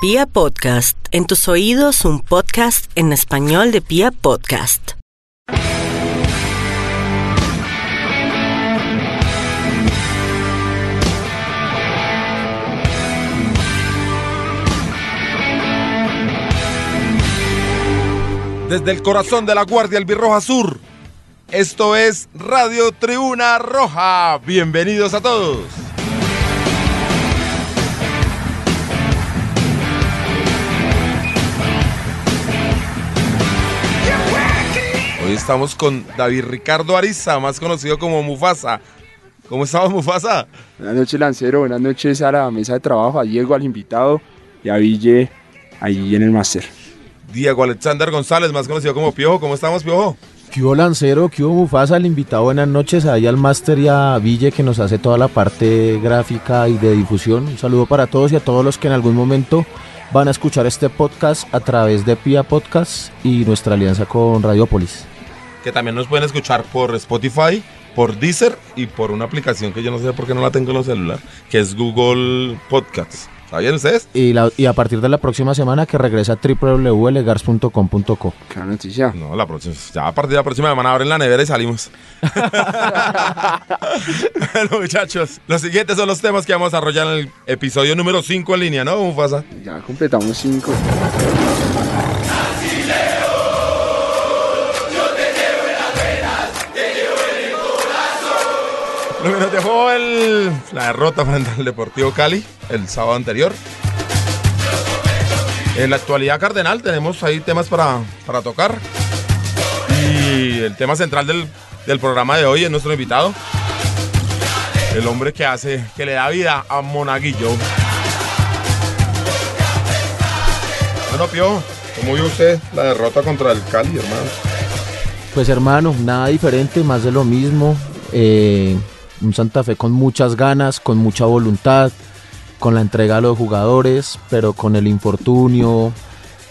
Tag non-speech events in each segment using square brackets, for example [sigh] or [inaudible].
Pia Podcast, en tus oídos un podcast en español de Pia Podcast. Desde el corazón de la Guardia Albirroja Sur, esto es Radio Tribuna Roja. Bienvenidos a todos. Hoy estamos con David Ricardo Ariza, más conocido como Mufasa. ¿Cómo estamos, Mufasa? Buenas noches, Lancero. Buenas noches a la mesa de trabajo, a Diego, al invitado y a Ville ahí en el máster. Diego Alexander González, más conocido como Piojo. ¿Cómo estamos, Piojo? ¿Qué hubo Lancero? ¿Qué hubo Mufasa? El invitado, buenas noches ahí al máster y a Ville que nos hace toda la parte gráfica y de difusión. Un saludo para todos y a todos los que en algún momento van a escuchar este podcast a través de Pia Podcast y nuestra alianza con Radiopolis. Que también nos pueden escuchar por Spotify, por Deezer y por una aplicación que yo no sé por qué no la tengo en los celulares, que es Google Podcasts. ¿Sabían ustedes? Y, la- y a partir de la próxima semana que regresa a www.legars.com.co. Qué noticia. No, la próxima, ya a partir de la próxima semana abren la nevera y salimos. [laughs] [laughs] bueno, muchachos, los siguientes son los temas que vamos a desarrollar en el episodio número 5 en línea, ¿no, Mufasa? Ya completamos cinco. Nos dejó el- la derrota frente al Deportivo Cali el sábado anterior. En la actualidad cardenal tenemos ahí temas para, para tocar. Y el tema central del, del programa de hoy es nuestro invitado. El hombre que hace, que le da vida a Monaguillo. Bueno, Pío, ¿cómo vio usted la derrota contra el Cali, hermano? Pues hermano, nada diferente, más de lo mismo. Eh, un Santa Fe con muchas ganas, con mucha voluntad, con la entrega a los jugadores, pero con el infortunio,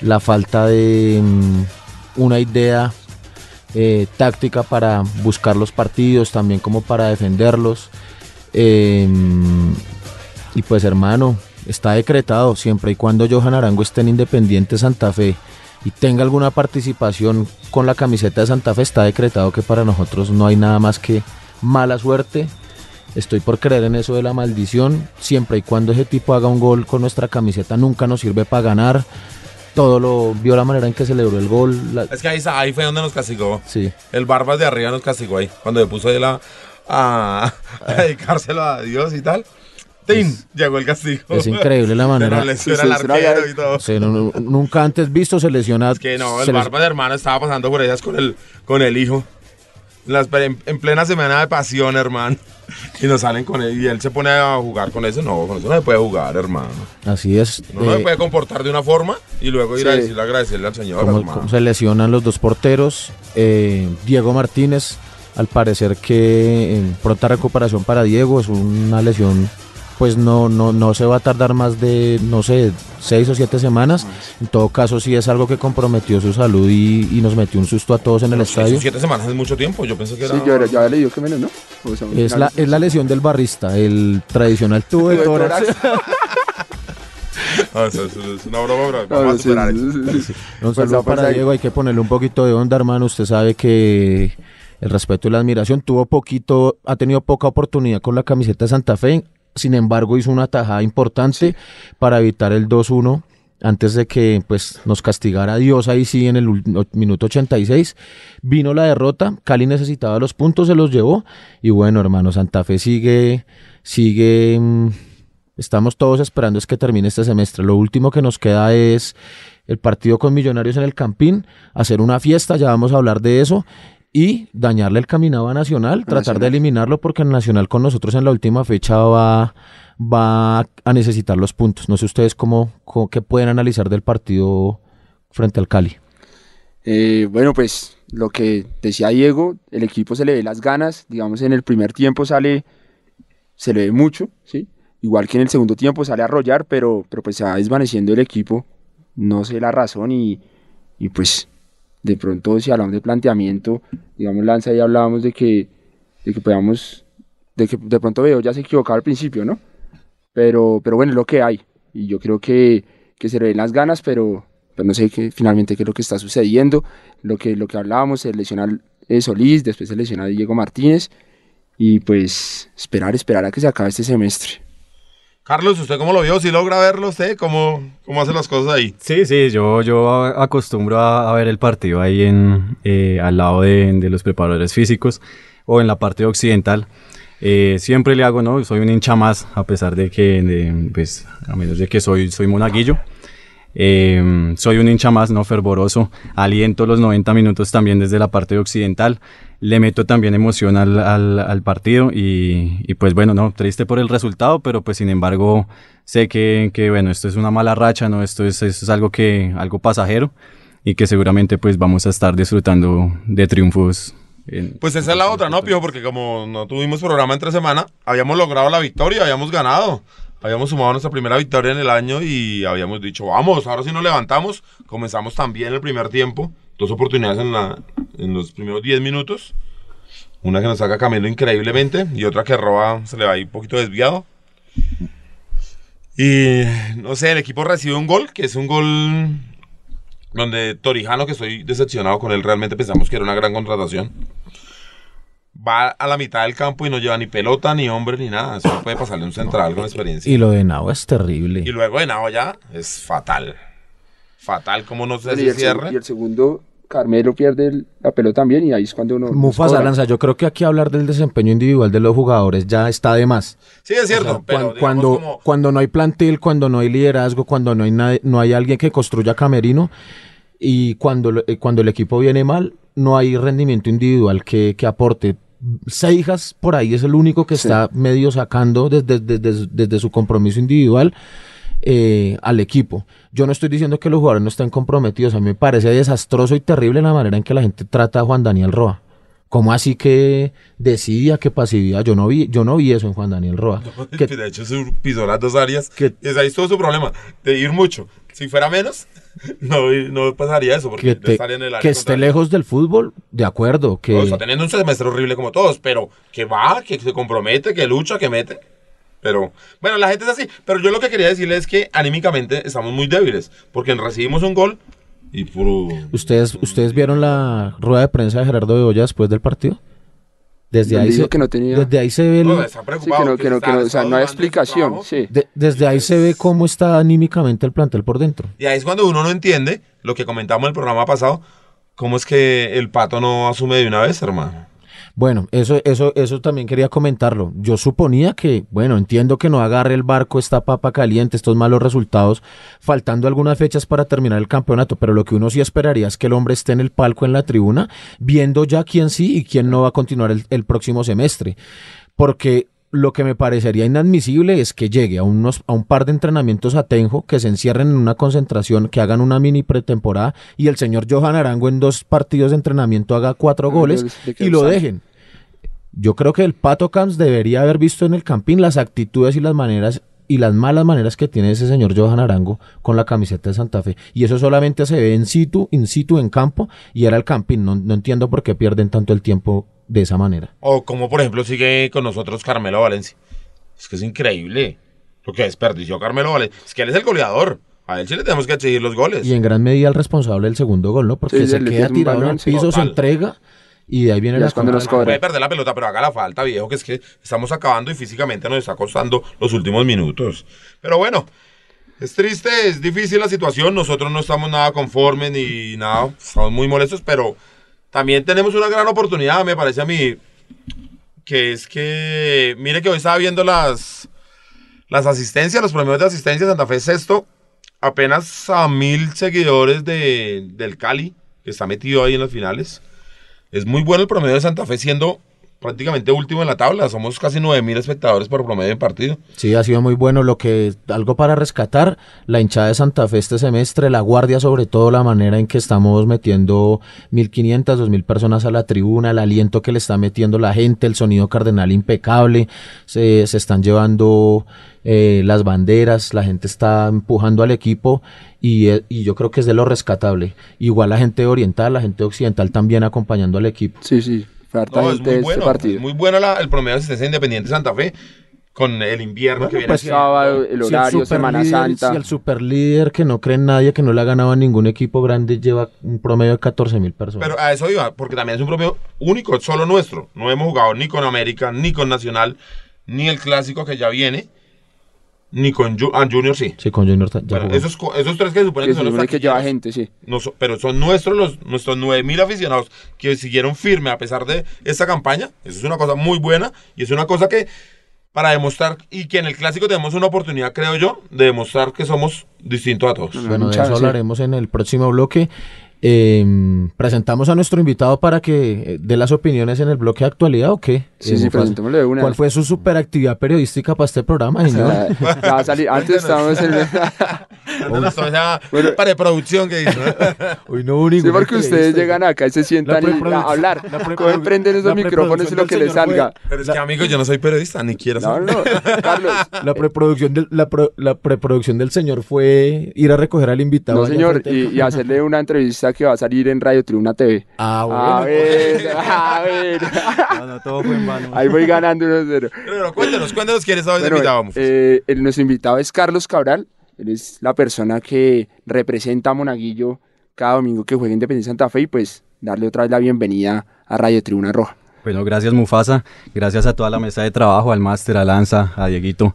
la falta de mm, una idea eh, táctica para buscar los partidos, también como para defenderlos. Eh, y pues hermano, está decretado siempre y cuando Johan Arango esté en Independiente Santa Fe y tenga alguna participación con la camiseta de Santa Fe, está decretado que para nosotros no hay nada más que mala suerte. Estoy por creer en eso de la maldición. Siempre y cuando ese tipo haga un gol con nuestra camiseta, nunca nos sirve para ganar. Todo lo vio la manera en que celebró el gol. la- Es que ahí, ahí fue donde nos castigó. sí. El Barbas de arriba nos castigó ahí, cuando le puso él a, a, [laughs] a dedicárselo a Dios y tal. ¡Tin! Llegó el castigo. Es increíble la manera. Suena Sí, el sí, arquero y todo. No- no- nunca antes visto se lesiona. Es que no, el se les- Barbas de hermano estaba pasando por ellas con el, con el hijo. En, las- en, en plena semana de pasión, hermano. [laughs] Y nos salen con él y él se pone a jugar con eso. No, con eso no se puede jugar, hermano. Así es. No, no eh, se puede comportar de una forma y luego ir a Sí. decirle agradecerle al Señor, hermano. cómo se lesionan los dos porteros. Eh, Diego Martínez, al parecer que en pronta recuperación para Diego, es una lesión, pues no, no, no se va a tardar más de, no sé, seis o siete semanas. En todo caso, sí es algo que comprometió su salud y, y nos metió un susto a todos en el No, seis o estadio. siete semanas es mucho tiempo. Yo pensé que era. Sí, yo, ya había leído que menos, ¿no? O sea, Es la, es la lesión del barrista, el tradicional tubo de tórax. Ah, [laughs] eso- eso es una broma, bro. No, Vamos a superar sí, eso. sí, sí. Un Fuerza, saludo para fuerza ahí. Diego, hay que ponerle un poquito de onda, hermano. Usted sabe que el respeto y la admiración tuvo poquito, ha tenido poca oportunidad con la camiseta de Santa Fe. Sin embargo, hizo una tajada importante para evitar el 2-1 antes de que pues nos castigara Dios ahí sí en el minuto 86. Vino la derrota, Cali necesitaba los puntos, se los llevó y bueno, hermano, Santa Fe sigue sigue mm, Estamos todos esperando es que termine este semestre. Lo último que nos queda es el partido con Millonarios en el Campín, hacer una fiesta, ya vamos a hablar de eso, y dañarle el caminado a Nacional, tratar Nacional. de eliminarlo porque el Nacional con nosotros en la última fecha va, va a necesitar los puntos. No sé ustedes cómo, cómo- qué pueden analizar del partido frente al Cali. Eh, bueno, pues lo que decía Diego, el equipo se le ve las ganas, digamos en el primer tiempo sale, se le ve mucho, ¿sí? Igual que en el segundo tiempo sale a arrollar, pero, pero pues se va desvaneciendo el equipo, no sé la razón y, y pues de pronto si hablamos de planteamiento, digamos Lanza y hablábamos de que, de que podíamos, de que de pronto veo ya se equivocaba al principio, ¿no? Pero, pero bueno, es lo que hay y yo creo que, que se le ven las ganas, pero, pero no sé qué, finalmente qué es lo que está sucediendo. Lo que, lo que hablábamos, se lesiona eh, Solís, después se lesiona Diego Martínez y pues esperar, esperar a que se acabe este semestre. Carlos, ¿usted cómo lo vio? ¿Si logra verlo usted? ¿Cómo, cómo hace las cosas ahí? Sí, sí, yo, yo acostumbro a, ver el partido ahí en, eh, al lado de, de, los preparadores físicos o en la parte occidental. Eh, siempre le hago, ¿no? Soy un hincha más, a pesar de que, pues, a menos de que soy, soy monaguillo. Eh, soy un hincha más, ¿no? Fervoroso. Aliento los 90 minutos también desde la parte occidental le meto también emoción al, al, partido y, y, pues bueno, no, triste por el resultado, pero pues sin embargo sé que, que bueno, esto es una mala racha, ¿no? Esto es, es algo que, algo pasajero y que seguramente pues vamos a estar disfrutando de triunfos. pues esa es la otra, ¿no, Pio? Porque como no tuvimos programa entre semana, habíamos logrado la victoria, habíamos ganado. Habíamos sumado nuestra primera victoria en el año y habíamos dicho, vamos, ahora si nos levantamos, comenzamos también el primer tiempo dos oportunidades en, la, en los primeros 10 minutos. Una que nos saca Camilo increíblemente y otra que roba, se le va ahí un poquito desviado. Y no sé, el equipo recibe un gol, que es un gol donde Torijano, que estoy decepcionado con él, realmente pensamos que era una gran contratación. Va a la mitad del campo y no lleva ni pelota, ni hombre, ni nada. Eso no puede pasarle un central con experiencia. Y lo de Nao es terrible. Y luego de Nao ya es fatal. Fatal, como no se cierra. Y el segundo Carmelo pierde la pelota también y ahí es cuando uno... Mufasa Lanza, yo creo que aquí hablar del desempeño individual de los jugadores ya está de más. Sí, es cierto. pero cuando, cuando no hay plantel, cuando no hay liderazgo, cuando no hay, no hay alguien que construya camerino y cuando, eh, cuando el equipo viene mal, no hay rendimiento individual que, que aporte. Seijas por ahí es el único que está medio sacando desde, desde, desde su compromiso individual eh, al equipo. Yo no estoy diciendo que los jugadores no estén comprometidos, a mí me parece desastroso y terrible la manera en que la gente trata a Juan Daniel Roa. ¿Cómo así que decía que pasividad? Yo no vi, yo no vi eso en Juan Daniel Roa. [laughs] que, de hecho, se pisó las dos áreas. Que, y ahí todo su problema, de ir mucho. Si fuera menos, [laughs] no, no pasaría eso. Porque que, en el que esté lejos del fútbol, de acuerdo. Que... está teniendo un semestre horrible como todos, pero que va, que se compromete, que lucha, que mete. Pero bueno, la gente es así. Pero yo lo que quería decirle es que anímicamente estamos muy débiles. Porque recibimos un gol y puro. ¿Ustedes, ¿Ustedes vieron la rueda de prensa de Gerardo de Olla después del partido? Desde ahí, se, que no tenía... desde ahí se ve. No, está preocupado. que no, que no, o sea, no hay explicación. Sí. desde ahí se ve cómo está anímicamente el plantel por dentro. Y ahí es cuando uno no entiende lo que comentamos en el programa pasado. ¿Cómo es que el pato no asume de una vez, hermano? Bueno, eso, eso, eso también quería comentarlo. Yo suponía que, bueno, entiendo que no agarre el barco esta papa caliente, estos malos resultados, faltando algunas fechas para terminar el campeonato, pero lo que uno sí esperaría es que el hombre esté en el palco en la tribuna, viendo ya quién sí y quién no va a continuar el, el próximo semestre. Porque lo que me parecería inadmisible es que llegue a, unos, a un par de entrenamientos a Tenjo, que se encierren en una concentración, que hagan una mini pretemporada y el señor Johan Arango en dos partidos de entrenamiento haga cuatro goles y lo dejen. Yo creo que el Pato Camps debería haber visto en el Campín las actitudes y las maneras y las malas maneras que tiene ese señor Johan Arango con la camiseta de Santa Fe. Y eso solamente se ve en situ, in situ, en campo, y era el Campín. No, no entiendo por qué pierden tanto el tiempo de esa manera. O como por ejemplo sigue con nosotros Carmelo Valencia. Es que es increíble lo que desperdició Carmelo Valencia. Es que él es el goleador. A él sí le tenemos que exigir los goles. Y en gran medida el responsable del segundo gol, ¿no? Porque se queda tirado en el piso, se entrega y de ahí viene la cuando nos Puede perder la pelota, pero haga la falta, viejo, que es que estamos acabando y físicamente nos está costando los últimos minutos. Pero bueno, es triste, es difícil la situación. Nosotros no estamos nada conformes ni nada, estamos muy molestos, pero también tenemos una gran oportunidad, me parece a mí, que es que, mire que hoy estaba viendo las, las asistencias, los premios de asistencia Santa Fe sexto, apenas a mil seguidores de, del Cali, que está metido ahí en las finales. Es muy bueno el promedio de Santa Fe siendo prácticamente último en la tabla. Somos casi 9.000 espectadores por promedio en partido. Sí, ha sido muy bueno. Lo que, algo para rescatar, la hinchada de Santa Fe este semestre, la guardia, sobre todo la manera en que estamos metiendo 1.500, 2.000 personas a la tribuna, el aliento que le está metiendo la gente, el sonido cardenal impecable. Se, se están llevando eh, las banderas, la gente está empujando al equipo y, eh, y, yo creo que es de lo rescatable. Igual la gente oriental, la gente occidental también acompañando al equipo. Sí, sí, es muy bueno, partido. muy bueno el promedio de asistencia independiente Santa Fe. con el invierno que viene. pues, sábado, el Si horario, Semana líder- Santa. Si el super líder que no cree en nadie, que no le ha ganado a ningún equipo grande, lleva un promedio de 14 mil personas. Pero a eso iba, porque también es un propio único, solo nuestro. No hemos jugado ni con América, ni con Nacional, ni el clásico que ya viene, ni con Ju- ah, Junior, sí. sí, con Junior ya Bueno, esos, esos tres que se supone que que son los que lleva gente, sí. no so- pero son nuestros los nuestros 9000 aficionados que siguieron firme a pesar de esta campaña. Eso es una cosa muy buena y es una cosa que para demostrar y que en el clásico tenemos una oportunidad, creo yo, de demostrar que somos distintos a todos. Bueno, de eso hablaremos en el próximo bloque. Eh, presentamos a nuestro invitado para que eh, dé las opiniones en el bloque de actualidad o qué. Sí, Eh, sí, Mufasa. presentémosle una. ¿Cuál fue su superactividad periodística para este programa, O señor? sea, [laughs] ya va a salir. Antes [laughs] estábamos en. [laughs] Entonces, o sea, Bueno. preproducción que dice. [laughs] ¿no? Hoy no hubo Sí, porque ustedes llegan acá y se sientan y a hablar. Cogen, prenden esos micrófonos y lo que les salga. Pero es que, amigo, yo no soy periodista, ni quiero No, ser. no, [laughs] Carlos. La preproducción, del, la, pro- la preproducción del señor fue ir a recoger al invitado. No, señor, y, y hacerle una entrevista que va a salir en Radio Tribuna TV. Ah, bueno. A ver, [laughs] a ver. No, no, todo fue en vano. Ahí voy ganando 1-0. Pero cuéntanos, cuéntanos quién es hoy Bueno, invitado. Eh, el- nuestro invitado es Carlos Cabral. Él es la persona que representa a Monaguillo cada domingo que juega Independiente Santa Fe y pues darle otra vez la bienvenida a Radio Tribuna Roja. Bueno, gracias Mufasa, gracias a toda la mesa de trabajo, al máster, a Lanza, a Dieguito.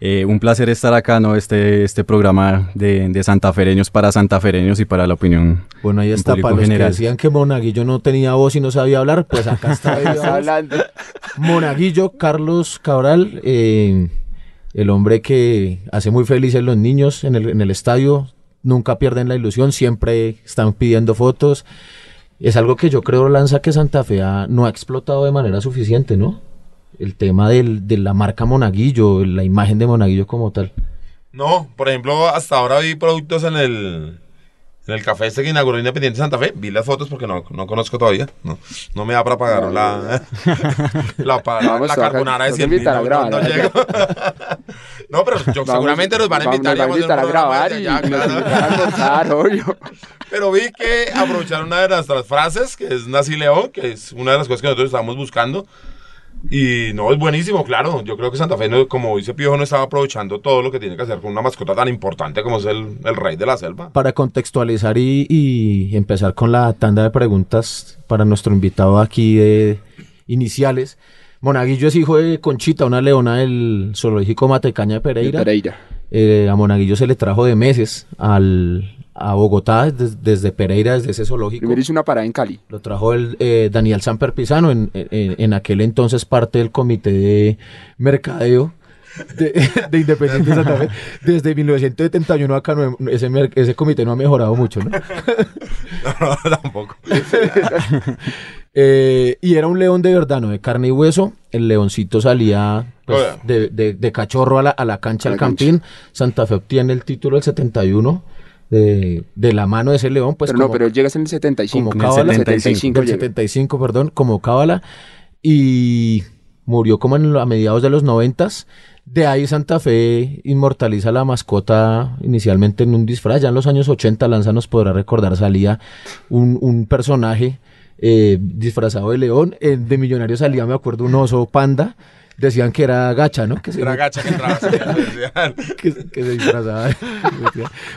Eh, un placer estar acá, ¿no? Este, este programa de, de santafereños para santafereños y para la opinión Bueno, ahí está, para los que general. decían que Monaguillo no tenía voz y no sabía hablar, pues acá está. [laughs] Hablando. Monaguillo, Carlos Cabral, eh, el hombre que hace muy felices los niños en el, en el estadio, nunca pierden la ilusión, siempre están pidiendo fotos. Es algo que yo creo, Lanza, que Santa Fe ha- no ha explotado de manera suficiente, ¿no? El tema del- de la marca Monaguillo, la imagen de Monaguillo como tal. No, por ejemplo, hasta ahora vi productos en el, en el café este que inauguró Independiente Santa Fe. Vi las fotos porque no, no conozco todavía. No, no me da para pagar la, [laughs] la, pa- Vamos, la toca- carbonara de toca 100 mil. No, no ¿no? llego. [laughs] No, pero yo, Vamos- seguramente nos van a vamos- invitar. Nos van a y a grabar y allá, nos claro. invitan a obvio. Pero vi que aprovecharon una de nuestras frases, que es Nací León, que es una de las cosas que nosotros estábamos buscando. Y no, es buenísimo, claro. Yo creo que Santa Fe, no- como dice Piojo, no estaba aprovechando todo lo que tiene que hacer con una mascota tan importante como es el, el rey de la selva. Para contextualizar y, y empezar con la tanda de preguntas para nuestro invitado aquí de iniciales. Monaguillo es hijo de Conchita, una leona del zoológico Matecaña de Pereira. Pereira. Eh, a Monaguillo se le trajo de meses al, a Bogotá des- desde Pereira, desde ese zoológico. Primero hizo una parada en Cali. Lo trajo el eh, Daniel Samper Pisano, en, en- en aquel entonces parte del comité de mercadeo de, [laughs] de Independiente de Santa Fe. Desde 1971 acá no ese, mer- ese comité no ha mejorado mucho, ¿no? [laughs] No, tampoco. [laughs] Eh, y era un león de verdad, ¿no? De carne y hueso. El leoncito salía pues, de, de- de cachorro a la, a la cancha, al cancha. campín. Santa Fe obtiene el título del 71 de, de la mano de ese león. Pues pero no, pero él llega en el 75. como En el cábala. 75 del llega. 75, perdón, como cábala. Y murió como en, a mediados de los 90. De ahí Santa Fe inmortaliza la mascota inicialmente en un disfraz. Ya en los años 80, Lanza nos podrá recordar, salía un, un personaje eh, disfrazado de león. Eh, de millonario salía, me acuerdo, un oso panda. Decían que era gacha, ¿no? Que se, Era gacha que entraba. [laughs] que, que se disfrazaba.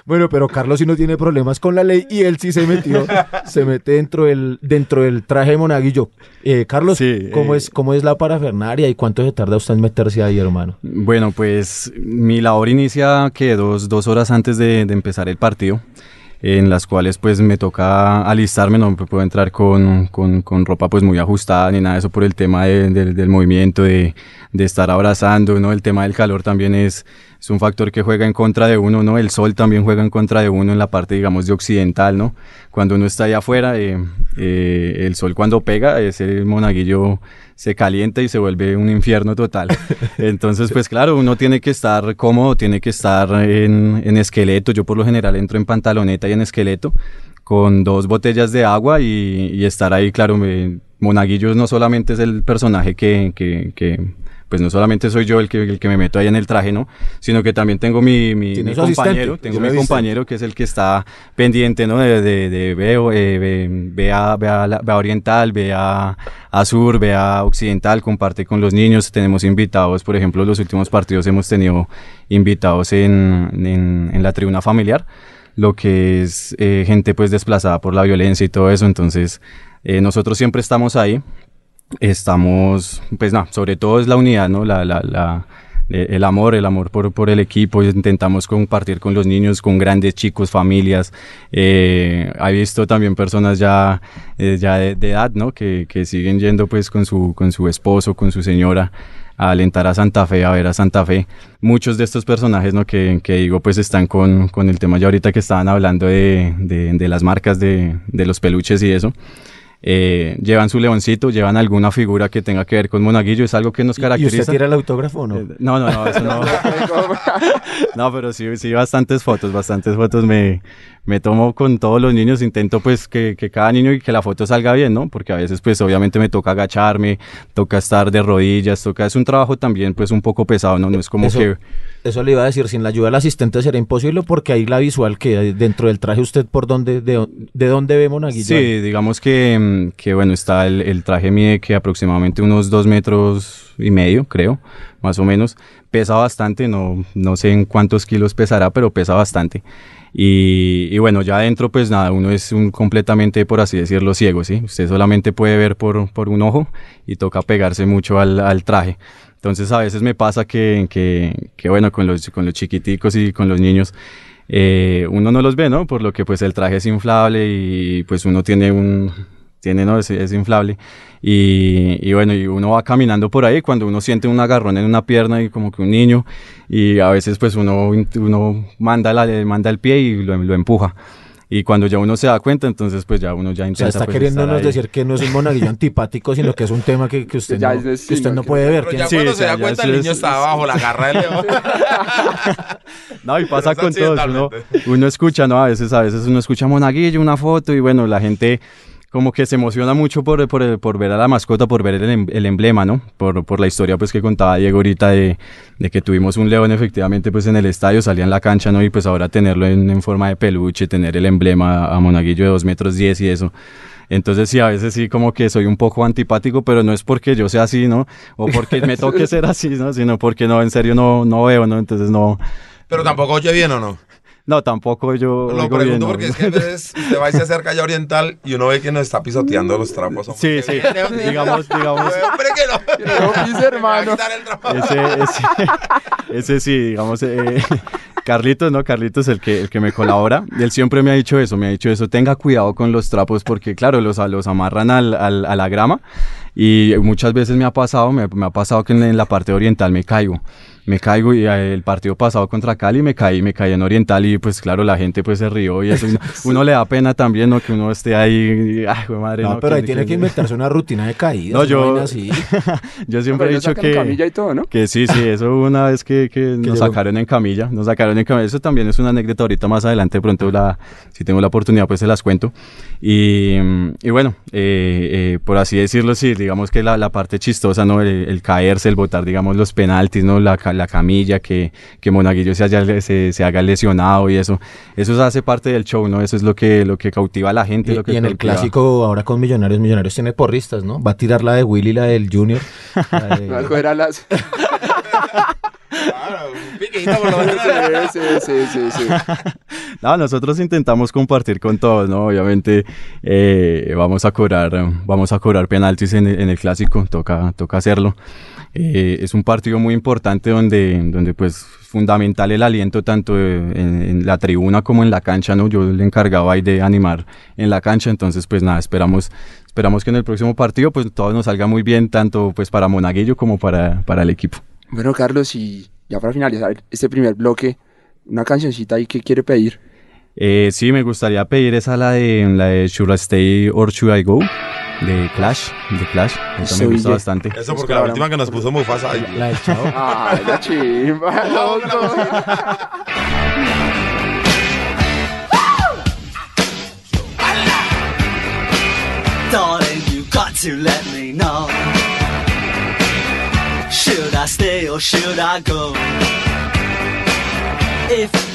bueno, pero Carlos sí no tiene problemas con la ley y él sí se metió, se mete dentro del, dentro del traje de monaguillo. Eh, Carlos, Sí, ¿cómo, eh. es, ¿cómo es la parafernaria y cuánto se tarda usted en meterse ahí, hermano? Bueno, pues mi labor inicia que dos, dos horas antes de, de empezar el partido, en las cuales pues me toca alistarme, no puedo entrar con, con- con ropa pues muy ajustada ni nada de eso por el tema de- del- del movimiento, de, de estar abrazando, ¿no? El tema del calor también es, es un factor que juega en contra de uno, ¿no? El sol también juega en contra de uno en la parte, digamos, de occidental, ¿no? Cuando uno está allá afuera, eh, eh, el sol cuando pega, ese monaguillo se calienta y se vuelve un infierno total. [laughs] Entonces, pues claro, uno tiene que estar cómodo, tiene que estar en, en esqueleto. Yo por lo general entro en pantaloneta y en esqueleto con dos botellas de agua y, y estar ahí, claro, me- Monaguillo no solamente es el personaje que, que- que pues no solamente soy yo el que, el que me meto ahí en el traje, ¿no? Sino que también tengo mi, mi, mi compañero, tengo mi asistente. compañero que es el que está pendiente, ¿no? De, de, de veo, eh, ve, ve a, ve a ve a Oriental, ve a, a Sur, ve a Occidental, comparte con los niños, tenemos invitados, por ejemplo, los últimos partidos hemos tenido invitados en, en, en la tribuna familiar, lo que es eh, gente pues desplazada por la violencia y todo eso, entonces eh, nosotros siempre estamos ahí, estamos, pues nada, sobre todo es la unidad, ¿no? La, la, la, eh, el amor, el amor por, por el equipo, intentamos compartir con los niños, con grandes chicos, familias. Eh, he visto también personas ya, eh, ya de, de edad, ¿no? Que, que siguen yendo pues con su, con su esposo, con su señora a alentar a Santa Fe, a ver a Santa Fe. Muchos de estos personajes, ¿no? Que, que digo, pues están con, con el tema ya ahorita que estaban hablando de, de, de las marcas de, de los peluches y eso. Eh, llevan su leoncito, llevan alguna figura que tenga que ver con Monaguillo, es algo que nos ¿Y caracteriza. usted tira el autógrafo o no? Eh, No, no, no, eso no. [laughs] [laughs] no, pero sí, sí, bastantes fotos, bastantes fotos me, me tomo con todos los niños, intento pues que, que cada niño y que la foto salga bien, ¿no? Porque a veces pues obviamente me toca agacharme, toca estar de rodillas, toca, es un trabajo también pues un poco pesado, ¿no? No es como Eso- que... Eso le iba a decir, sin la ayuda del asistente será imposible porque ahí la visual que dentro del traje usted por dónde, de, de dónde ve Monaguillo. Sí, digamos que, mm, que bueno, está el, el traje mide que aproximadamente unos dos metros y medio, creo, más o menos. Pesa bastante, no, no sé en cuántos kilos pesará, pero pesa bastante. Y, y bueno, ya adentro pues nada, uno es un completamente, por así decirlo, ciego, ¿sí? Usted solamente puede ver por, por un ojo y toca pegarse mucho al, al traje. Entonces a veces me pasa que, que, que bueno, con los, con los chiquiticos y con los niños, eh, uno no los ve, ¿no? Por lo que pues el traje es inflable y pues uno tiene un, tiene, ¿no? Es, inflable. Y, y bueno, y uno va caminando por ahí cuando uno siente un agarrón en una pierna y como que un niño y a veces pues uno, uno manda, la, manda el pie y lo, lo empuja. Y cuando ya uno se da cuenta, entonces pues ya uno ya O intenta sea, está pues, queriéndonos decir que no es un monaguillo antipático, sino que es un tema que, que usted, Ya no, es que destino, usted no que- puede ver. Pero ya Sí, cuando o se da ya cuenta, el niño es- está abajo, la garra del león. [laughs] No, y pasa con todos. Uno, uno escucha, ¿no? A veces, a veces uno escucha Monaguillo, una foto, y bueno, la gente como que se emociona mucho por, por, por ver a la mascota, por ver el, em- el emblema, ¿no? Por, por la historia pues que contaba Diego ahorita de, de que tuvimos un león efectivamente pues en el estadio, salía en la cancha, ¿no? Y pues ahora tenerlo en, en forma de peluche, tener el emblema a Monaguillo de 2 metros 10 y eso. Entonces sí, a veces sí como que soy un poco antipático, pero no es porque yo sea así, ¿no? O porque me [laughs] toque ser así, ¿no? Sino porque no, en serio no, no veo, ¿no? Entonces no, Pero tampoco oye bien o no. No, tampoco yo... Lo pregunto bien, ¿no? porque es que a veces [laughs] usted va y se acerca ya oriental y uno ve que nos está pisoteando los trapos. Sí, sí, [laughs] digamos, digamos, [laughs] Hombre, que no. Mis hermanos. Me va a quitar el trapo. ese, ese, ese sí, digamos, eh, Carlitos, ¿no? Carlitos, el que, el que me colabora, él siempre me ha dicho eso, me ha dicho eso, tenga cuidado con los trapos porque, claro, los, los amarran al, al- a la grama y muchas veces me ha pasado, me, me ha pasado que en, en la parte oriental me caigo. Me caigo y eh, el partido pasado contra Cali me caí, me caí en Oriental y pues claro, la gente pues se rió y eso. uno, [laughs] uno le da pena también, ¿no? Que uno esté ahí, y, ay, madre, No, no, pero ahí que- tiene que inventarse una rutina de caídas. No, yo- así. [laughs] Yo siempre he Pero dicho sacan que... camilla y todo, ¿no? Que sí, sí, eso hubo una vez que, que nos sacaron en camilla, nos sacaron en camilla, eso también es una anécdota ahorita más adelante, de pronto la, si tengo la oportunidad pues se las cuento. Y, y bueno, eh, eh, por así decirlo, sí, digamos que la, la parte chistosa, ¿no? El, el caerse, el botar, digamos, los penaltis, ¿no? La, la camilla, que, que Monaguillo se, haya, se, se haga lesionado y eso, eso hace parte del show, ¿no? Eso es lo que, lo que cautiva a la gente. Y, lo que y en el cautiva- clásico, ahora con Millonarios, Millonarios tiene porristas, ¿no? Va a tirar la de Willy, la del Junior. la de- [laughs] Va a las... [laughs] Claro, un piquito por lo menos. Sí, sí, sí, sí, sí. No, nosotros intentamos compartir con todos, ¿no? Obviamente eh, vamos a cobrar, vamos a cobrar penaltis en el, en el clásico, toca, toca hacerlo. Eh, es un partido muy importante donde, donde pues fundamental el aliento tanto en, en la tribuna como en la cancha, ¿no? Yo le encargaba ahí de animar en la cancha, entonces pues nada, esperamos, esperamos que en el próximo partido pues todo nos salga muy bien, tanto pues para Monaguillo como para, para el equipo. Bueno, Carlos, y ya para finalizar este primer bloque, una cancioncita ahí que quiere pedir. Eh, sí, me gustaría pedir esa la de la de Should I Stay or Should I Go de Clash, de Clash. Esa me gusta bastante. Eso porque la última que nos puso Mufasa. ay, la Chavo. [laughs] Ay, la chimba. [laughs] Darling, you got to let me know. Should I I stay or should I go? If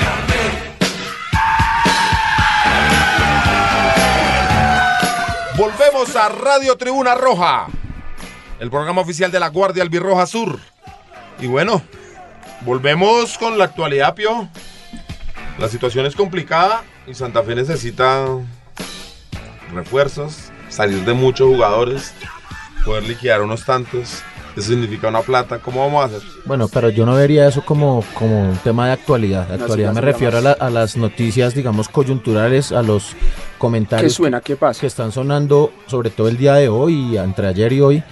Volvemos a Radio Tribuna Roja, el programa oficial de la Guardia Albirroja Sur. Y bueno, volvemos con la actualidad, Pio. La situación es complicada y Santa Fe necesita refuerzos, salir de muchos jugadores, poder liquidar unos tantos. Eso significa una plata. ¿Cómo vamos a hacer? Bueno, pero yo no vería eso como, como un tema de actualidad. De actualidad me refiero a, digamos. la- a las noticias, digamos, coyunturales, a los ¿Qué comentarios suena? ¿Qué pasa? que están sonando, sobre todo el día de hoy y entre ayer y hoy,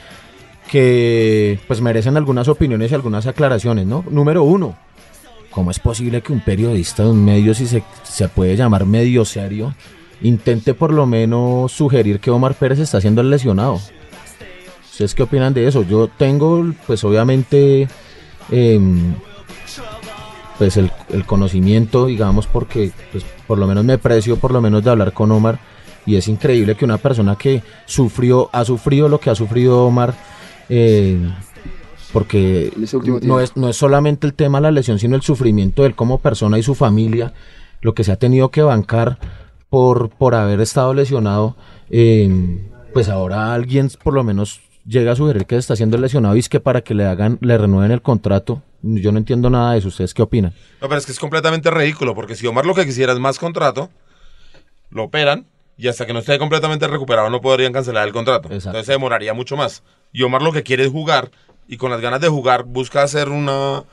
que pues merecen algunas opiniones y algunas aclaraciones, ¿no? Número uno, ¿cómo es posible que un periodista de un medio, si se, se puede llamar medio serio, intente por lo menos sugerir que Omar Pérez está siendo el lesionado? ¿Ustedes qué opinan de eso? Yo tengo, pues obviamente, em, pues el, el conocimiento, digamos, porque pues, por lo menos me precio por lo menos de hablar con Omar y es increíble que una persona que sufrió, ha sufrido lo que ha sufrido Omar, eh, porque no es, no es solamente el tema de la lesión, sino el sufrimiento de él como persona y su familia, lo que se ha tenido que bancar por, por haber estado lesionado, eh, pues ahora alguien por lo menos llega a sugerir que está siendo lesionado y es que para que le hagan, le renueven el contrato. Yo no entiendo nada de eso. ¿Ustedes qué opinan? No, pero es que es completamente ridículo, porque si Omar lo que quisiera es más contrato, lo operan y hasta que no esté completamente recuperado no podrían cancelar el contrato. Exacto. Entonces se demoraría mucho más. Y Omar lo que quiere es jugar y con las ganas de jugar busca hacer una,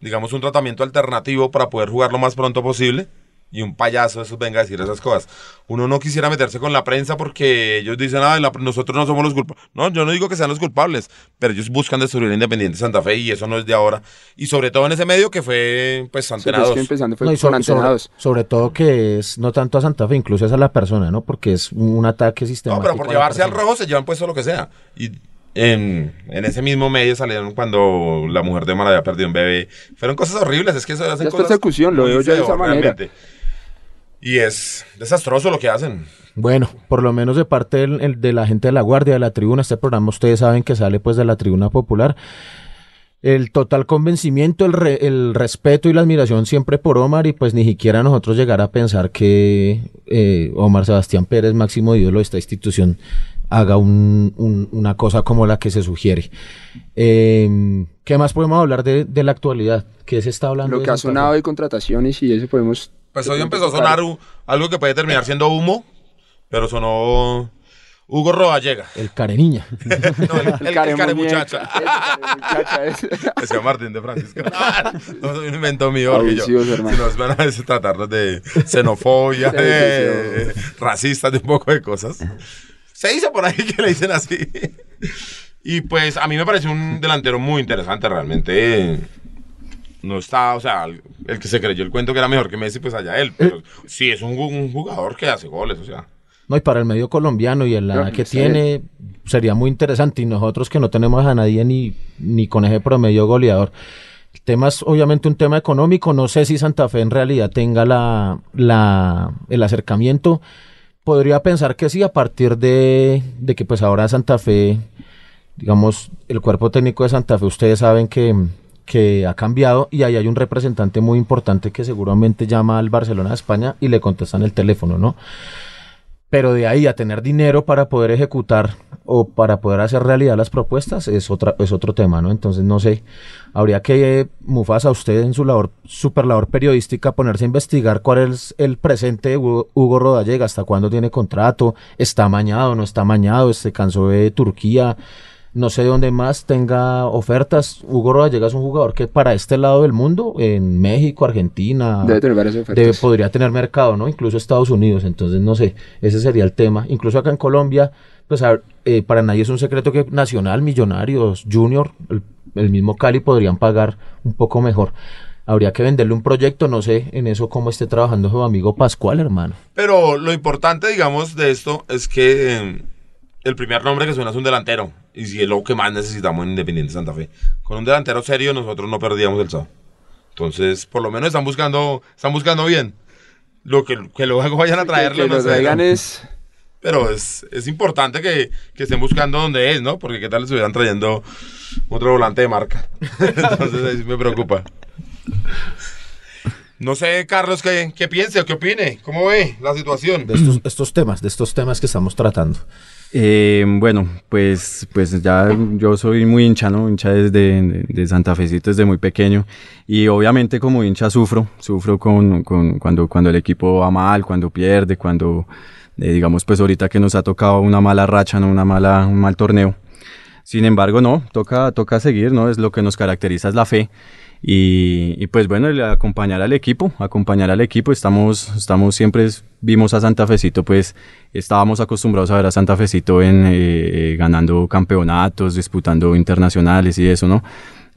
digamos, un tratamiento alternativo para poder jugar lo más pronto posible. Y un payaso eso venga a decir esas cosas. Uno no quisiera meterse con la prensa porque ellos dicen, ah, la- nosotros no somos los culpables. No, yo no digo que sean los culpables, pero ellos buscan destruir a Independiente Santa Fe y eso no es de ahora. Y sobre todo en ese medio que fue, pues, Sí, pues, Antena 2. que fue No, y con sobre, Antena sobre- 2. sobre todo que es no tanto a Santa Fe, incluso es a la persona, ¿no? Porque es un ataque No, sistemático. pero por llevarse al rojo se llevan puesto lo que sea. Y en, en ese mismo medio salieron cuando la mujer de Mar había perdido un bebé. Fueron cosas horribles, es que eso hacen es cosas persecución, lo veo yo de esa manera. realmente. Y es desastroso lo que hacen. Bueno, por lo menos de parte del- el- de la gente de la Guardia, de la tribuna, este programa ustedes saben que sale pues de la tribuna popular. El total convencimiento, el, re- el respeto y la admiración siempre por Omar y pues ni siquiera nosotros llegar a pensar que eh, Omar Sebastián Pérez, máximo ídolo de esta institución, haga un- un- una cosa como la que se sugiere. Eh, ¿Qué más podemos hablar de, de la actualidad? ¿Qué se está hablando? Lo de que ha sonado de contrataciones y eso podemos... Pues hoy empezó a sonar algo que puede terminar siendo humo, pero sonó Hugo Rodallega. El Careniña. [laughs] No, el, el, el care ese care muchacha, [laughs] ese. Ese Martín de Francisco. [laughs] No, no, un invento mío. porque yo-. Si nos van a tratarnos de xenofobia, de racistas, de un poco de cosas. Se dice por ahí que le dicen así. Y pues a mí me parece un delantero muy interesante realmente. No está, o sea, el que se creyó el cuento que era mejor que Messi, pues allá él. Pero sí es un, un jugador que hace goles, o sea. No, y para el medio colombiano y en la edad que tiene, sería muy interesante. Y nosotros que no tenemos a nadie ni, ni con ese promedio goleador. El tema es obviamente un tema económico. No sé si Santa Fe en realidad tenga la, la, el acercamiento. Podría pensar que sí, a partir de, de que pues ahora Santa Fe, digamos, el cuerpo técnico de Santa Fe, ustedes saben que, que ha cambiado y ahí hay un representante muy importante que seguramente llama al Barcelona de España y le contestan el teléfono, ¿no? Pero de ahí a tener dinero para poder ejecutar o para poder hacer realidad las propuestas es, otra, es otro tema, ¿no? Entonces, no sé, habría que, eh, Mufasa, usted en su labor, super labor periodística, ponerse a investigar cuál es el presente de Hugo, Rodallega, hasta cuándo tiene contrato, está amañado, no está amañado, se cansó de Turquía, no sé de dónde más tenga ofertas. Hugo Rodallega es un jugador que para este lado del mundo, en México, Argentina, Debe tener varias ofertas. debe- podría tener mercado, ¿no? Incluso Estados Unidos, entonces no sé, ese sería el tema. Incluso acá en Colombia, pues a eh, para nadie es un secreto que Nacional, Millonarios, Junior, el, el mismo Cali podrían pagar un poco mejor. Habría que venderle un proyecto, no sé en eso cómo esté trabajando su amigo Pascual, hermano. Pero lo importante, digamos, de esto es que eh, el primer nombre que suena es un delantero. Y si es lo que más necesitamos en Independiente Santa Fe. Con un delantero serio nosotros no perdíamos el sábado. Entonces, por lo menos están buscando, están buscando bien. Lo que, que luego vayan a traerlo, que no lo sé, traigan ¿no? es... Pero es, es importante que, que estén buscando dónde es, ¿no? Porque qué tal estuvieran trayendo otro volante de marca. [laughs] Entonces ahí sí me preocupa. No sé, Carlos, qué, qué piense o qué opine. ¿Cómo ve la situación? De estos, estos temas, de estos temas que estamos tratando. Eh, bueno, pues, pues ya yo soy muy hincha, ¿no? Hincha desde de, Santa Fecito desde muy pequeño y obviamente como hincha sufro, sufro con, con cuando, cuando el equipo va mal, cuando pierde, cuando eh, digamos pues ahorita que nos ha tocado una mala racha, ¿no? Una mala, un mal torneo. Sin embargo, no, toca, toca seguir, ¿no? Es lo que nos caracteriza es la fe. Y, y, pues bueno, acompañar al equipo, acompañar al equipo, estamos, estamos siempre, vimos a Santa Fecito, pues estábamos acostumbrados a ver a Santa Fecito en, eh, ganando campeonatos, disputando internacionales y eso, ¿no?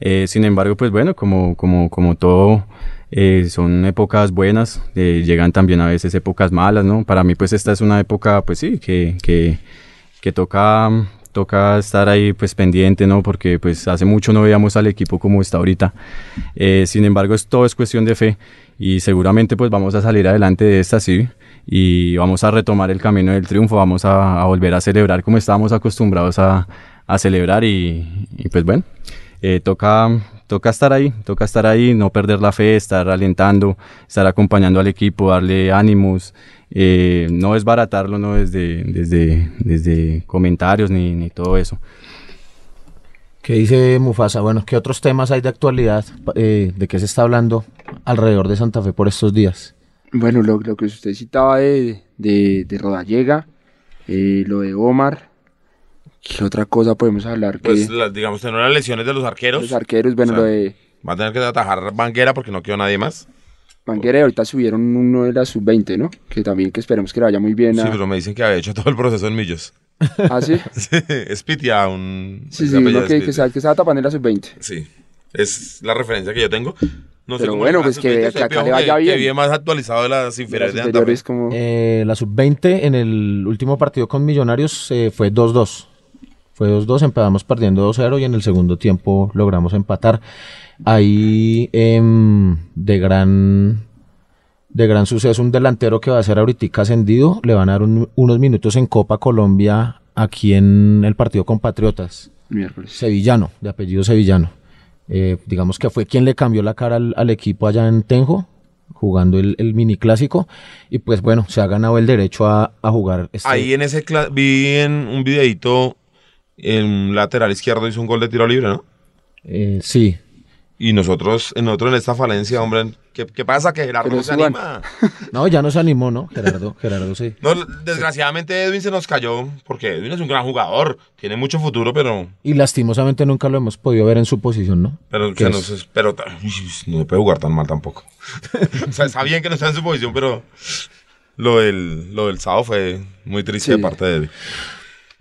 Eh, sin embargo, pues bueno, como, como, como todo, eh, son épocas buenas, eh, llegan también a veces épocas malas, ¿no? Para mí pues esta es una época, pues sí, que, que, que toca toca estar ahí pues pendiente, ¿no? Porque pues hace mucho no veíamos al equipo como está ahorita. Eh, sin embargo, es, todo es cuestión de fe y seguramente pues vamos a salir adelante de esta, sí, y vamos a retomar el camino del triunfo, vamos a, a volver a celebrar como estábamos acostumbrados a, a celebrar y, y, pues bueno, eh, toca, toca estar ahí, toca estar ahí, no perder la fe, estar alentando, estar acompañando al equipo, darle ánimos, eh, no desbaratarlo ¿no? Desde, desde, desde comentarios ni, ni todo eso. ¿Qué dice Mufasa? Bueno, ¿qué otros temas hay de actualidad? Eh, ¿De qué se está hablando alrededor de Santa Fe por estos días? Bueno, lo, lo que usted citaba de, de, de Rodallega, eh, lo de Omar, ¿qué otra cosa podemos hablar? Pues, que la- digamos, tener las lesiones de los arqueros. los arqueros, bueno, o sea, lo de Va a tener que atajar Banguera porque no quedó nadie más. Banguera y ahorita subieron uno de la sub-20, ¿no? Que también que esperemos que le vaya muy bien Sí, pero me dicen que había hecho todo el proceso en Millos. Ah, sí, [laughs] Sí, es Pitia, un... sí, sí, uno es que, que, estaba, que estaba tapando en la sub-20. Sí, es la referencia que yo tengo. No sé Pero cómo bueno, pues que- sub-20, que usted acá le vaya que- bien. Que viene más actualizado de las inferiores de Las como... Eh, la sub-20 en el último partido con Millonarios eh, fue 2-2. Fue 2-2, empezamos perdiendo 2-0 y en el segundo tiempo logramos empatar. Ahí em, de gran de gran suceso un delantero que va a ser ahorita ascendido, le van a dar un- unos minutos en Copa Colombia aquí en el partido con Patriotas. Miércoles. Sevillano, de apellido Sevillano. Eh, digamos que fue quien le cambió la cara al, al equipo allá en Tenjo, jugando el, el mini clásico. Y pues bueno, se ha ganado el derecho a, a jugar. Este, Ahí en ese vi en un videito el lateral izquierdo hizo un gol de tiro libre, ¿no? eh, sí, Y nosotros, en nosotros en esta falencia, hombre, ¿qué, qué pasa? Que Gerardo no se anima. [laughs] no, ya no se animó, ¿no? Gerardo, Gerardo sí. No, desgraciadamente Edwin se nos cayó, porque Edwin es un gran jugador, tiene mucho futuro, pero, Y lastimosamente nunca lo hemos podido ver en su posición, ¿no? pero, ¿Qué se nos, pero no se puede jugar tan mal tampoco. [laughs] o sea, está bien que no está en su posición, pero lo del, lo del sábado fue muy triste Sí. de parte de Edwin.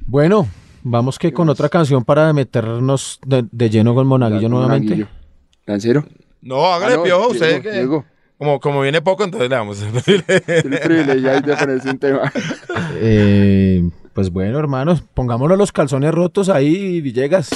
Bueno, vamos que con otra canción para meternos de, de lleno con Monaguillo nuevamente. Monaguillo. ¿Lancero? No, hágale Ah, no, piojo, usted Diego, que... Diego. como, como viene poco, entonces le damos el El privilegio ahí de ponerse un tema. Eh, pues bueno, hermanos, pongámoslo los calzones rotos ahí, Villegas.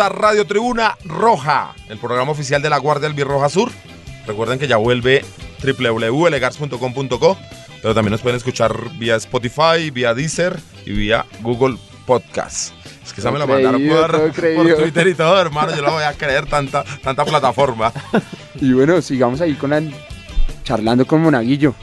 A Radio Tribuna Roja, el programa oficial de la Guardia Albirroja Sur. Recuerden que ya vuelve www.elegars.com.co, pero también nos pueden escuchar vía Spotify, vía Deezer y vía Google Podcast. Es que esa me la mandaron por. Twitter y todo, hermano. Yo no voy a creer tanta, tanta plataforma. [laughs] Y bueno, sigamos ahí con la, charlando con Monaguillo.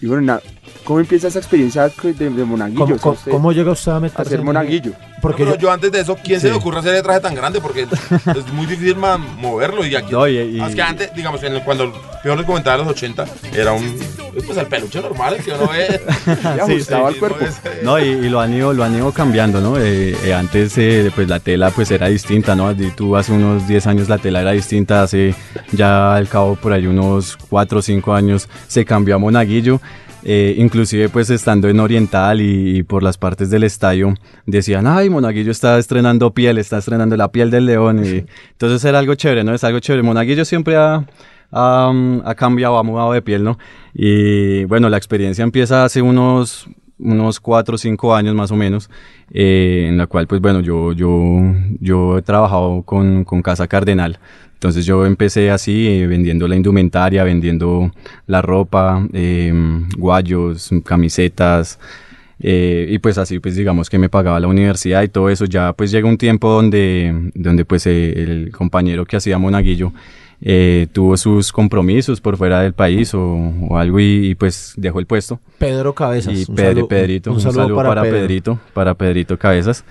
Y bueno, ¿cómo empieza esa experiencia de, de Monaguillo? ¿Cómo, cómo- usted cómo llega usted a a meterse ser en- Monaguillo? Porque pero yo- yo antes de eso, ¿quién se Sí. le ocurre hacer el traje tan grande? Porque es muy difícil moverlo. Y aquí. No, y- y- Es que antes, digamos, en el- cuando yo les comentaba en los 80, era un. Pues el peluche normal, el que uno ve. [laughs] Sí, ajustaba sí, al cuerpo. eh, No, y, y lo han ido, lo han ido cambiando, ¿no? Eh, eh, antes, eh, pues la tela pues era distinta, ¿no? Y Tú hace unos 10 años la tela era distinta, hace ya al cabo por ahí unos 4 o 5 años se cambió a monaguillo. Eh, inclusive pues estando en Oriental y, y por las partes del estadio decían, ay, Monaguillo está estrenando piel, está estrenando la piel del león. Y, entonces era algo chévere, ¿no? Es algo chévere. Monaguillo siempre ha, ha, ha cambiado, ha mudado de piel, ¿no? Y bueno, la experiencia empieza hace unos unos cuatro o cinco años más o menos, eh, en la cual pues bueno, yo, yo, yo he trabajado con, con Casa Cardenal. Entonces yo empecé así, eh, vendiendo la indumentaria, vendiendo la ropa, eh, guayos, camisetas, eh, y pues así pues digamos que me pagaba la universidad y todo eso. Ya pues llega un tiempo donde, donde pues eh, el compañero que hacía Monaguillo eh, tuvo sus compromisos por fuera del país o, o algo y, y, pues dejó el puesto. Pedro Cabezas. Y un Pedro, Pedrito, un saludo, para, Pedro. Pedrito, para Pedrito Cabezas.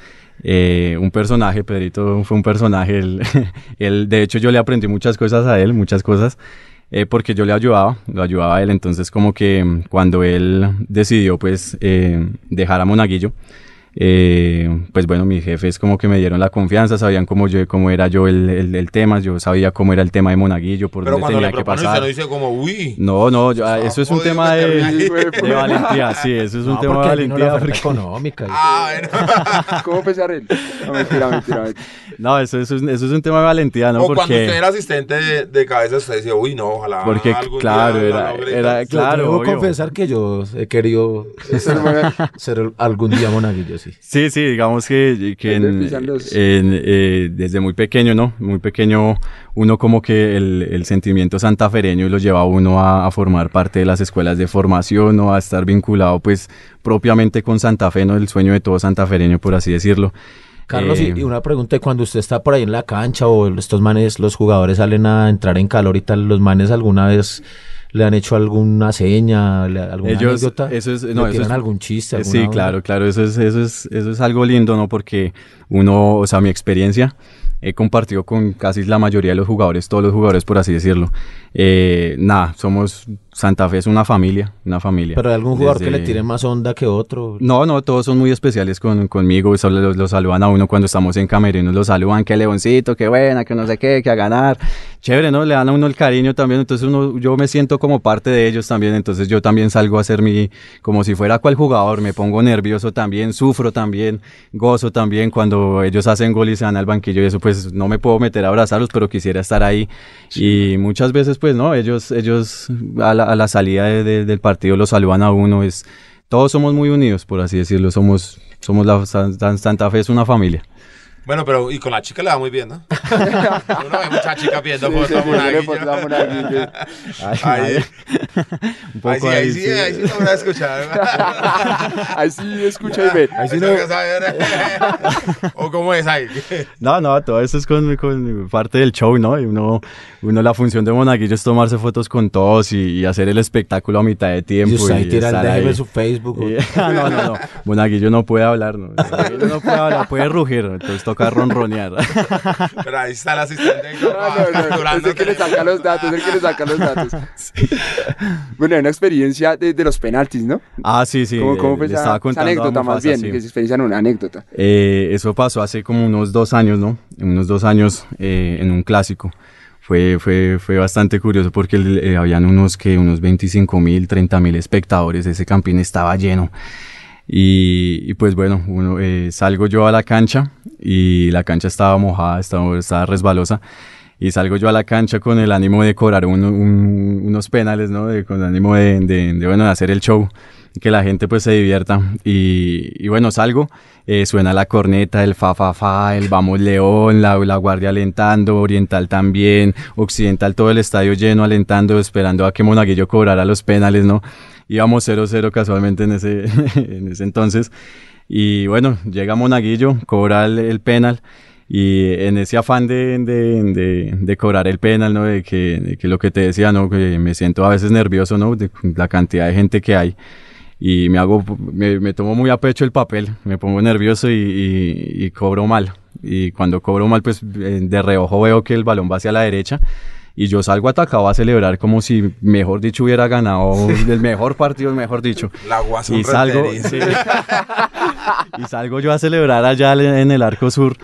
Eh, un personaje, Pedrito fue un personaje, [laughs] él, de hecho yo le aprendí muchas cosas a él, muchas cosas, eh, porque yo le ayudaba, lo ayudaba a él, entonces como que mm, cuando él decidió pues eh, dejar a Monaguillo, eh, pues bueno, mis jefes como que me dieron la confianza, sabían cómo, yo, cómo era yo el, el- el tema, yo sabía cómo era el tema de Monaguillo, por Pero dónde tenía le que pasar. no dice como, uy. No, no, yo- ah, eso es un tema de, de valentía, sí, eso es un No, tema de porque valentía. porque- económica. [laughs] Ah, bueno. ¿Cómo empezar él? No, mentira, mentira, mentira. No, eso, eso es, eso es un tema de valentía, ¿no? o cuando usted Porque, era asistente de, de cabeza, usted decía, uy, no, ojalá. porque algún claro, día lo era, logre". era, Yo claro, debo confesar que yo he querido Ser ser algún día monaguillo, sí. Sí, sí, digamos que, que en- en, eh, desde muy pequeño, ¿no? Muy pequeño, uno como que el, el sentimiento santafereño lo lleva a uno a, a formar parte de las escuelas de formación o a estar vinculado pues propiamente con Santa Fe, ¿no? El sueño de todo santafereño, por así decirlo. Carlos, Eh, y una pregunta, cuando usted está por ahí en la cancha o estos manes, los jugadores salen a entrar en calor y tal, ¿los manes alguna vez le han hecho alguna seña, alguna Ellos, anécdota? eso es, ¿Le no, eso es- algún chiste? eh, Sí, claro, claro, eso es, eso es, eso es algo lindo, ¿no? Porque uno, o sea, mi experiencia, he compartido con casi la mayoría de los jugadores, todos los jugadores, por así decirlo. Eh, nada, somos, Santa Fe es una familia, una familia. Pero hay algún jugador que le tire más onda que otro. No, no, todos son muy especiales con, conmigo, solo los, los saludan a uno cuando estamos en camerinos, los saludan, que leoncito, que buena, que no sé qué, que a ganar. Chévere, ¿no? Le dan a uno el cariño también, entonces uno, yo me siento como parte de ellos también, entonces yo también salgo a hacer mi, como si fuera cual jugador, me pongo nervioso también, sufro también, gozo también cuando ellos hacen gol y se van al banquillo y eso pues no me puedo meter a abrazarlos, pero quisiera estar ahí y muchas veces pues no, ellos, ellos a la, a la salida de- de- del partido los saludan a uno, es todos somos muy unidos, por así decirlo. Somos, somos la San- San- Santa Fe es una familia. Bueno, pero y con la chica le va muy bien, ¿no? [laughs] Uno ve muchas chicas viendo Sí, fotos sí, a sí, yo le Monaguillo. puse a Monaguillo. [laughs] Ahí, [laughs] Un poco ahí sí, ahí sí, ahí sí logra escuchar. Ahí sí escucha y ve. Ahí sí no saber. ¿O cómo es ahí? No, no, todo eso es con, con parte del show, ¿no? Y uno, uno, la función de Monaguillo es tomarse fotos con todos y, y hacer el espectáculo a mitad de tiempo. Y usted ahí y tira el estar ahí. su Facebook. Y- Ah, no, no, no. Monaguillo no puede hablar, ¿no? Monaguillo no puede hablar, puede rugir, entonces toca ronronear. [laughs] Pero ahí está el asistente. No, no, no, es el que le saca los datos, es el que le saca los datos. Bueno, hay una experiencia de, de los penaltis, ¿no? Ah, sí, sí. ¿Cómo, cómo eh, fue le esa, anécdota más bien? sí. Que se experiencia en una anécdota. Eh, eso pasó hace como unos dos años, ¿no? En unos dos años eh, en un clásico. Fue, fue, fue bastante curioso porque eh, habían unos que unos 25 mil, 30 mil espectadores. Ese campín estaba lleno. Y, y pues bueno, uno, eh, salgo yo a la cancha y la cancha estaba mojada, estaba, estaba resbalosa. Y salgo yo a la cancha con el ánimo de cobrar un- un- unos penales, ¿no? De- con el ánimo de, de, de, bueno, de hacer el show, que la gente pues se divierta. Y, y bueno, salgo, eh, suena la corneta, el fa, fa, fa, el vamos león, la, la guardia alentando, oriental también, occidental todo el estadio lleno alentando, esperando a que Monaguillo cobrara los penales, ¿no? Íbamos 0-0 casualmente en ese, [laughs] en ese entonces. Y bueno, llega Monaguillo, cobra el, el penal. Y en ese afán de, de, de, de cobrar el penal, ¿no? De que, de que lo que te decía, ¿no? Que me siento a veces nervioso, ¿no? De la cantidad de gente que hay. Y me hago, me, me tomo muy a pecho el papel, me pongo nervioso y, y, y cobro mal. Y cuando cobro mal, pues eh, de reojo veo que el balón va hacia la derecha. Y yo salgo atacado a celebrar como si, mejor dicho, hubiera ganado [laughs] el mejor partido, mejor dicho. La Y salgo, sí. [laughs] y salgo yo a celebrar allá en el arco sur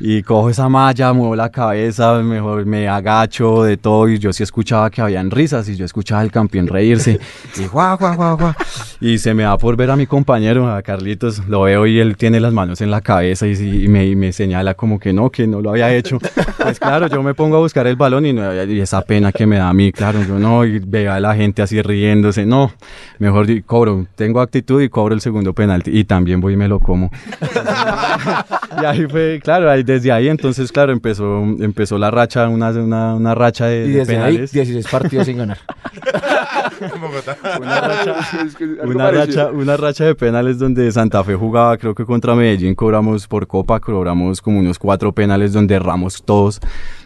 y cojo esa malla, muevo la cabeza, mejor me agacho de todo y yo sí escuchaba que habían risas y yo escuchaba al campeón reírse [laughs] y guau, guau, guau, guau. Y se me da por ver a mi compañero, a Carlitos, lo veo y él tiene las manos en la cabeza y, y me, y me señala como que no, que no lo había hecho. Pues claro, yo me pongo a buscar el balón y, no, y esa pena que me da a mí, claro, yo no, y veo a la gente así riéndose, no, mejor cobro, tengo actitud y cobro el segundo penalti y también voy y me lo como. [laughs] y ahí fue, claro, ahí, desde ahí entonces, claro, empezó, empezó la racha, una, una, una racha de, Y de desde ahí, penales. 16 partidos sin ganar. [laughs] En Bogotá. [laughs] Una racha, Es que una racha, una racha de penales donde Santa Fe jugaba, creo que contra Medellín cobramos por Copa, cobramos como unos cuatro penales donde erramos todos.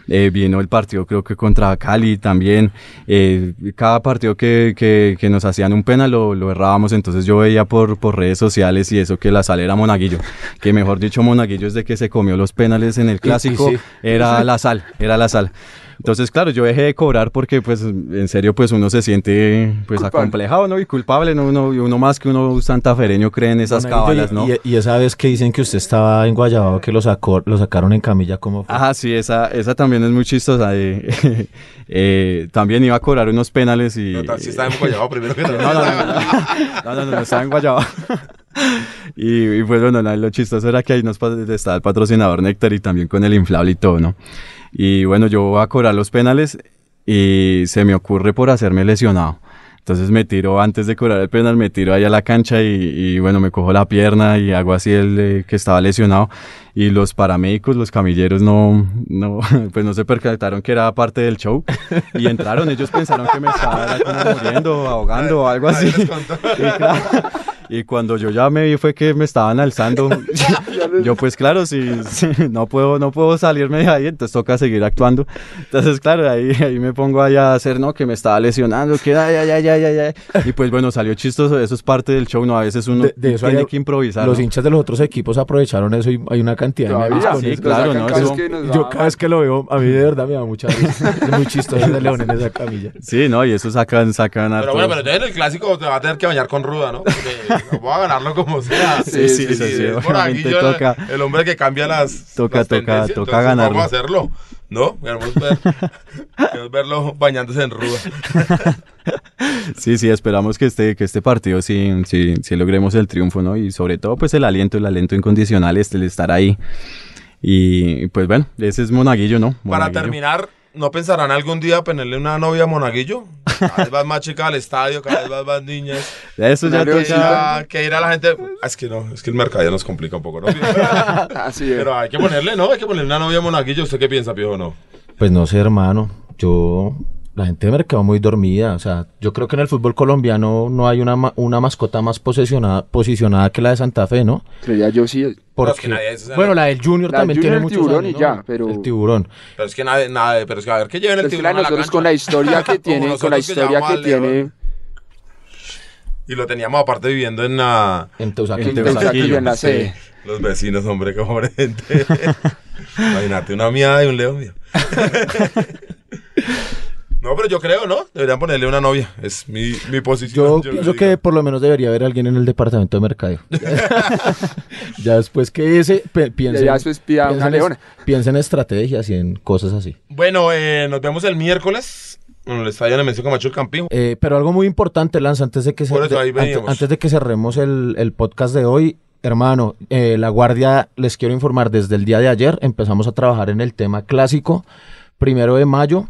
Eh, vino el partido creo que contra Cali también. Eh, cada partido que, que, que nos hacían un penal lo, lo errábamos, entonces yo veía por, por redes sociales y eso que la sal era Monaguillo, que mejor dicho Monaguillo es de que se comió los penales en el clásico, sí. era [laughs] la sal, era la sal. Entonces, claro, yo dejé de cobrar porque, pues, en serio, pues uno se siente, pues, Culpable. acomplejado, ¿no? Y culpable, ¿no? Uno, y uno más que uno santafereño cree en esas Monaguillo, cábalas, ¿no? y, y esa vez que dicen que usted estaba en Guayabao, que lo, sacó, lo sacaron en camilla, ¿cómo fue? Ajá, sí, esa, esa también es muy chistosa. eh, [laughs] eh, también iba a cobrar unos penales y... No, sí está en [laughs] Guayabao primero que No, no, no, no, no, no, no, no, estaba en Guayaba. [laughs] [laughs] Y, y pues bueno, no, lo chistoso era que ahí nos estaba el patrocinador Néctar y también con el inflable y todo, ¿no? Y bueno, yo voy a cobrar los penales y se me ocurre por hacerme lesionado. Entonces me tiro, antes de cobrar el penal, me tiro ahí a la cancha y, y, bueno, me cojo la pierna y hago así el eh, que estaba lesionado. Y los paramédicos, los camilleros, no, no, [laughs] pues no se percataron que era parte del show. Y entraron, ellos pensaron que me estaba como muriendo, ahogando o algo así. [laughs] Y claro, Y cuando yo ya me vi fue que me estaban alzando. [laughs] [laughs] yo pues claro, si, si no puedo no puedo salirme de ahí, entonces toca seguir actuando. Entonces claro, ahí, ahí me pongo allá a hacer, ¿no? Que me estaba lesionando, que ay, ay, ay, ay, ay, ay. Y pues bueno, salió chistoso, eso es parte del show, ¿no? A veces uno De- de eso tiene hay- que improvisar. Los ¿no? hinchas de los otros equipos aprovecharon eso y hay una cantidad de memes con sí, eso. claro, ¿no? cada Eso- Yo cada vez que lo veo, a mí de verdad me da mucha risa. [laughs] Es muy chistoso de León en esa camilla. Sí, ¿no? Y eso sacan, sacan Pero hartos- bueno, pero entonces en el clásico te va a tener que bañar con ruda, ¿no? Porque voy a ganarlo como sea. [laughs] Sí, sí, sí, sí, es obviamente Monaguillo, el- toca. El hombre que cambia las. Toca, las toca, toca ganarlo. Vamos a hacerlo, ¿no? Queremos, ver- [laughs] queremos verlo bañándose en ruda. [laughs] Sí, sí, esperamos que este, que este partido sí, sí, sí logremos el triunfo, ¿no? Y sobre todo, pues el aliento, el aliento incondicional, este, el estar ahí. Y pues bueno, ese es Monaguillo, ¿no? Para Monaguillo. terminar, ¿no pensarán algún día ponerle una novia a Monaguillo? Cada vez más más chica al estadio, cada vez más más niñas. Eso ya toca. Ya, que ir a la gente. Ah, Es que no, es que el mercado nos complica un poco, ¿no? [laughs] Así es. Pero hay que ponerle, ¿no? Hay que ponerle una novia a Monaguillo. ¿Usted qué piensa, Piojo, no? Pues no sé, hermano. Yo, la gente de mercado muy dormida. O sea, yo creo que en el fútbol colombiano no hay una, una mascota más posicionada, posicionada que la de Santa Fe, ¿no? Creía yo sí. Pero es que nadie es- bueno, la del Junior La también Junior, tiene el muchos tiburón años, y ya, ¿no? pero- El tiburón. Pero es que nada, nada, pero es que a ver que lleven el Es que la tiburón de a la nosotros con la historia que [laughs] tiene, con la que que Y lo teníamos aparte viviendo en la... En Teusaquillo. En en Teusaquillo, en la sede. Los vecinos, hombre, qué pobre gente. [laughs] Imagínate una miada y un león mío. [laughs] no, pero yo creo, ¿no? Deberían ponerle una novia. Es mi, mi posición. Yo pienso que por lo menos debería haber alguien en el departamento de mercadeo. [laughs] ya después que ese piensen, ya después pida una piensen en- leona. piensen en estrategias y en cosas así. Bueno, eh, nos vemos el miércoles en el estadio Nemesio Camacho el Campín. Eh, pero algo muy importante, Lanza, antes de que, Por eso ahí de- ante- veníamos. antes de que cerremos el, el podcast de hoy, hermano, eh, la Guardia, les quiero informar, desde el día de ayer empezamos a trabajar en el tema clásico, primero de mayo,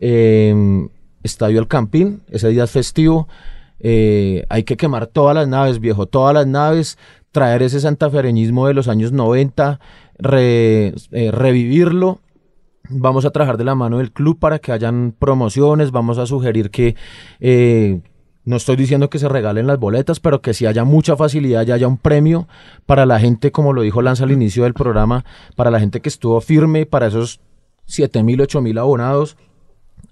eh, Estadio El Campín, ese día es festivo, eh, hay que quemar todas las naves, viejo, todas las naves, traer ese santafereñismo de los años 90, re- eh, revivirlo, Vamos a trabajar de la mano del club para que hayan promociones, vamos a sugerir que, eh, no estoy diciendo que se regalen las boletas, pero que si haya mucha facilidad y haya un premio para la gente, como lo dijo Lanza al inicio del programa, para la gente que estuvo firme, para esos 7 mil, 8 mil abonados,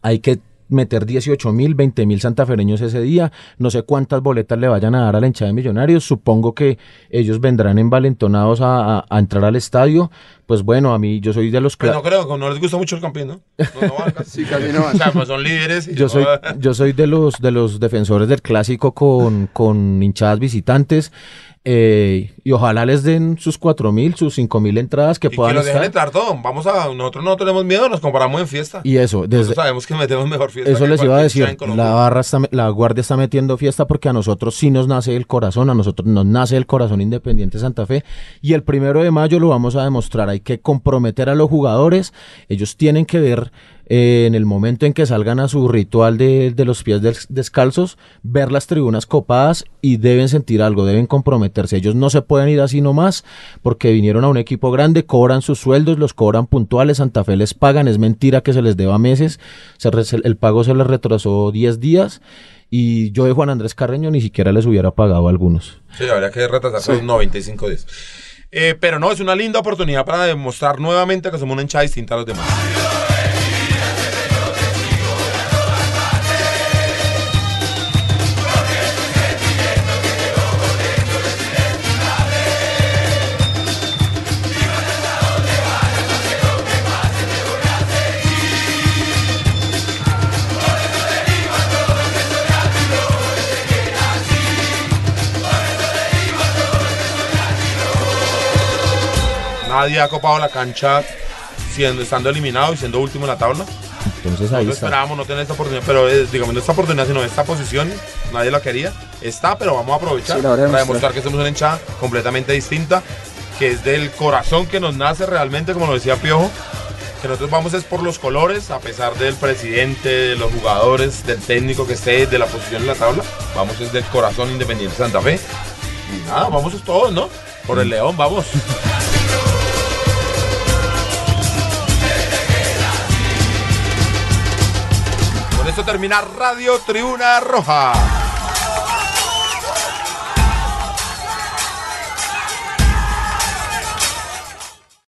hay que meter 18 mil, 20 mil santafereños ese día. No sé cuántas boletas le vayan a dar a la hinchada de Millonarios. Supongo que ellos vendrán envalentonados a, a- a entrar al estadio. Pues bueno, a mí yo soy de los... Pues cla- no creo, no les gusta mucho el Campín, ¿no? No, no van [laughs] casi. Sí, casi no van. O sea, pues son líderes. y Yo soy, yo soy de los de los defensores del clásico con, con hinchadas visitantes eh, y ojalá les den sus cuatro mil, sus cinco mil entradas que Y que puedan los dejen estar. entrar todo. Vamos a... Nosotros no tenemos miedo, nos comparamos en fiesta. Y eso, desde, Nosotros sabemos que metemos mejor fiesta Eso que les iba a decir, la barra está, la guardia está metiendo fiesta porque a nosotros sí nos nace el corazón, a nosotros nos nace el corazón independiente Santa Fe y el primero de mayo lo vamos a demostrar, hay que comprometer a los jugadores, ellos tienen que ver eh, en el momento en que salgan a su ritual de, de los pies des- descalzos, ver las tribunas copadas y deben sentir algo, deben comprometerse, ellos no se pueden ir así nomás porque vinieron a un equipo grande, cobran sus sueldos, los cobran puntuales, Santa Fe les pagan, es mentira que se les deba meses, se el pago se les retrasó 10 días y yo de Juan Andrés Carreño ni siquiera les hubiera pagado a algunos. Sí, habría que retrasar los 95 días. Eh, pero no, es una linda oportunidad para demostrar nuevamente que somos una hinchada distinta a los demás. Nadie ha copado la cancha siendo, estando eliminado y siendo último en la tabla. Entonces ahí No está. esperábamos no tener esta oportunidad, pero eh, digamos no esta oportunidad, sino esta posición, nadie la quería. Está, pero vamos a aprovechar Sí, para mostrar. demostrar que somos una hinchada completamente distinta, que es del corazón que nos nace realmente, como lo decía Piojo, que nosotros vamos es por los colores, a pesar del presidente, de los jugadores, del técnico que esté, de la posición en la tabla, vamos es del corazón independiente de Santa Fe. Y nada, vamos es todos, ¿no? Por el león, vamos. [laughs] Esto termina Radio Tribuna Roja.